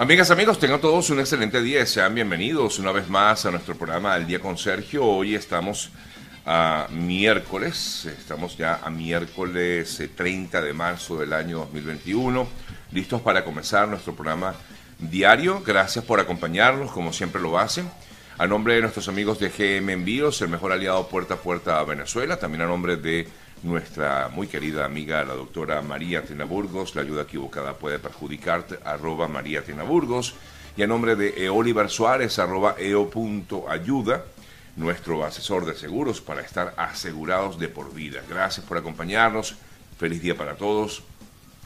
Amigas, amigos, tengan todos un excelente día. Sean bienvenidos una vez más a nuestro programa El Día con Sergio. Hoy estamos a miércoles, estamos ya a miércoles 30 eh, de marzo del año 2021, listos para comenzar nuestro programa diario. Gracias por acompañarnos, como siempre lo hacen. A nombre de nuestros amigos de GM Envíos, el mejor aliado puerta a puerta a Venezuela, también a nombre de nuestra muy querida amiga, la doctora María Tinaburgos, la ayuda equivocada puede perjudicarte, María Tinaburgos, y a nombre de Oliver Suárez, arroba eo.ayuda, nuestro asesor de seguros para estar asegurados de por vida. Gracias por acompañarnos, feliz día para todos.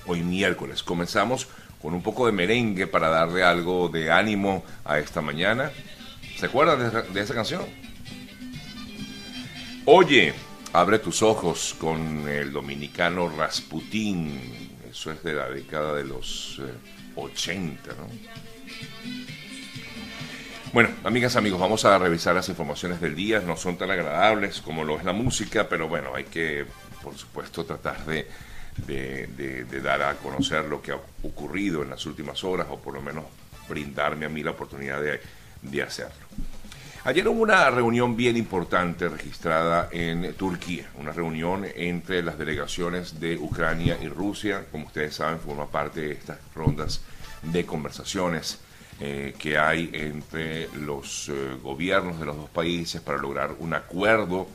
Hoy miércoles comenzamos con un poco de merengue para darle algo de ánimo a esta mañana. ¿Se acuerdan de esa canción? Oye, Abre tus ojos con el dominicano Rasputín. Eso es de la década de los 80, eh, ¿no? Bueno, amigas, amigos, vamos a revisar las informaciones del día. No son tan agradables como lo es la música, pero bueno, hay que, por supuesto, tratar de, de dar a conocer lo que ha ocurrido en las últimas horas, o por lo menos brindarme a mí la oportunidad de hacerlo. Ayer hubo una reunión bien importante registrada en Turquía, una reunión entre las delegaciones de Ucrania y Rusia. Como ustedes saben, forma parte de estas rondas de conversaciones eh, que hay entre los eh, gobiernos de los dos países para lograr un acuerdo,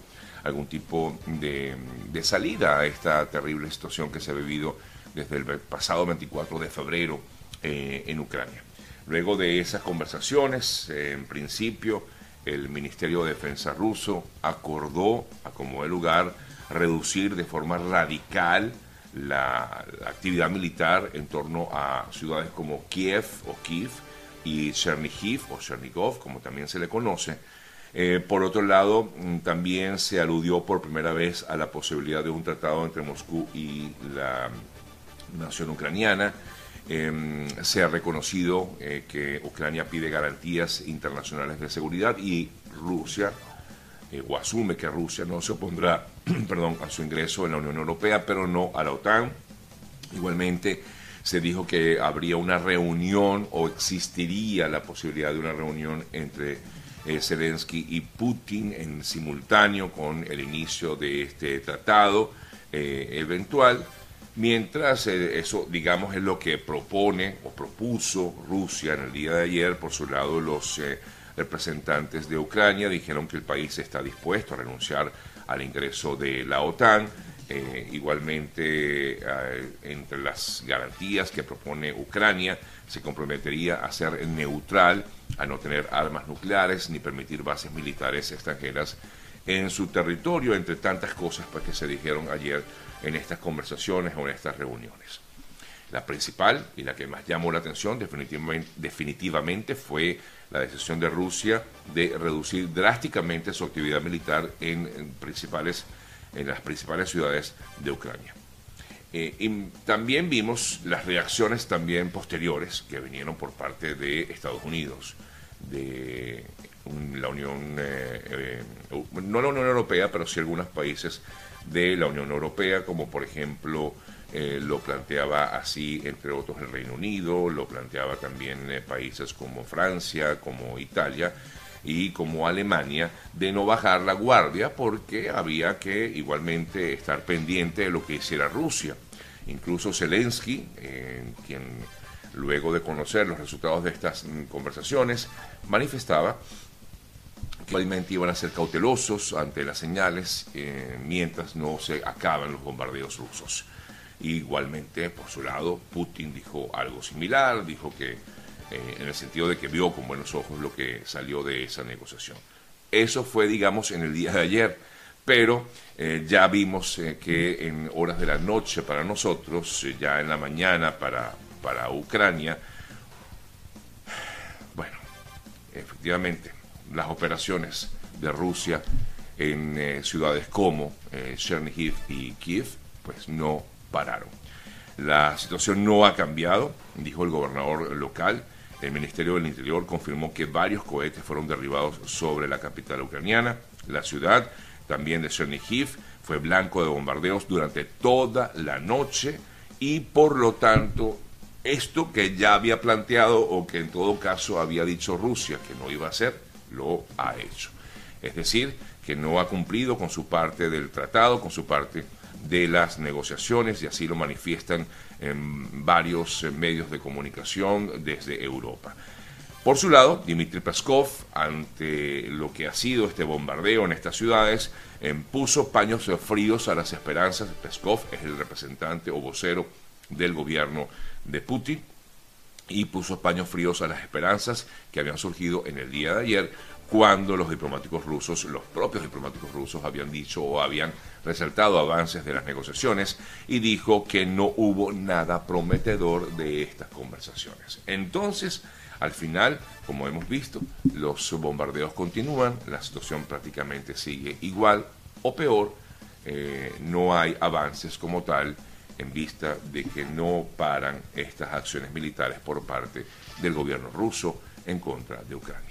algún tipo de, salida a esta terrible situación que se ha vivido desde el pasado 24 de febrero eh, en Ucrania. Luego de esas conversaciones, en principio, el Ministerio de Defensa ruso acordó, a como de lugar, reducir de forma radical la, actividad militar en torno a ciudades como Kiev o Kiev y Chernihiv o Chernigov, como también se le conoce. Eh, por otro lado, mm, también se aludió por primera vez a la posibilidad de un tratado entre Moscú y la nación ucraniana Em, se ha reconocido eh, que Ucrania pide garantías internacionales de seguridad y Rusia, eh, o asume que Rusia no se opondrá perdón, a su ingreso en la Unión Europea, pero no a la OTAN. Igualmente, se dijo que habría una reunión o existiría la posibilidad de una reunión entre eh, Zelensky y Putin en simultáneo con el inicio de este tratado eventual mientras eh, eso, digamos, es lo que propone o propuso Rusia en el día de ayer. Por su lado, los eh, representantes de Ucrania dijeron que el país está dispuesto a renunciar al ingreso de la OTAN. Eh, igualmente, entre las garantías que propone Ucrania, se comprometería a ser neutral, a no tener armas nucleares ni permitir bases militares extranjeras en su territorio, entre tantas cosas pues, que se dijeron ayer en estas conversaciones o en estas reuniones. La principal y la que más llamó la atención definitivamente, definitivamente fue la decisión de Rusia de reducir drásticamente su actividad militar en, principales, en las principales ciudades de Ucrania. Eh, y también vimos las reacciones también posteriores que vinieron por parte de Estados Unidos, de la Unión, eh, eh, no la Unión Europea, pero sí algunos países de la Unión Europea, como por ejemplo eh, lo planteaba así, entre otros, el Reino Unido, lo planteaba también países como Francia, como Italia y como Alemania, de no bajar la guardia porque había que igualmente estar pendiente de lo que hiciera Rusia. Incluso Zelensky, quien luego de conocer los resultados de estas mm, conversaciones, manifestaba Igualmente iban a ser cautelosos ante las señales eh, mientras no se acaban los bombardeos rusos. Igualmente, por su lado, Putin dijo algo similar, dijo que eh, en el sentido de que vio con buenos ojos lo que salió de esa negociación. Eso fue, digamos, en el día de ayer, pero eh, ya vimos que en horas de la noche para nosotros, ya en la mañana para, para Ucrania, bueno, efectivamente, las operaciones de Rusia en eh, ciudades como eh, Chernihiv y Kiev, pues no pararon. La situación no ha cambiado, dijo el gobernador local. El Ministerio del Interior confirmó que varios cohetes fueron derribados sobre la capital ucraniana. La ciudad también de Chernihiv fue blanco de bombardeos durante toda la noche y por lo tanto esto que ya había planteado o que en todo caso había dicho Rusia que no iba a hacer, lo ha hecho. Es decir, que no ha cumplido con su parte del tratado, con su parte de las negociaciones, y así lo manifiestan en varios eh, medios de comunicación desde Europa. Por su lado, Dmitry Peskov, ante lo que ha sido este bombardeo en estas ciudades, puso paños fríos a las esperanzas. Peskov es el representante o vocero del gobierno de Putin y puso paños fríos a las esperanzas que habían surgido en el día de ayer cuando los diplomáticos rusos, los propios diplomáticos rusos habían dicho o habían resaltado avances de las negociaciones y dijo que no hubo nada prometedor de estas conversaciones. Entonces, al final, como hemos visto, los bombardeos continúan, la situación prácticamente sigue igual o peor, eh, no hay avances como tal en vista de que no paran estas acciones militares por parte del gobierno ruso en contra de Ucrania.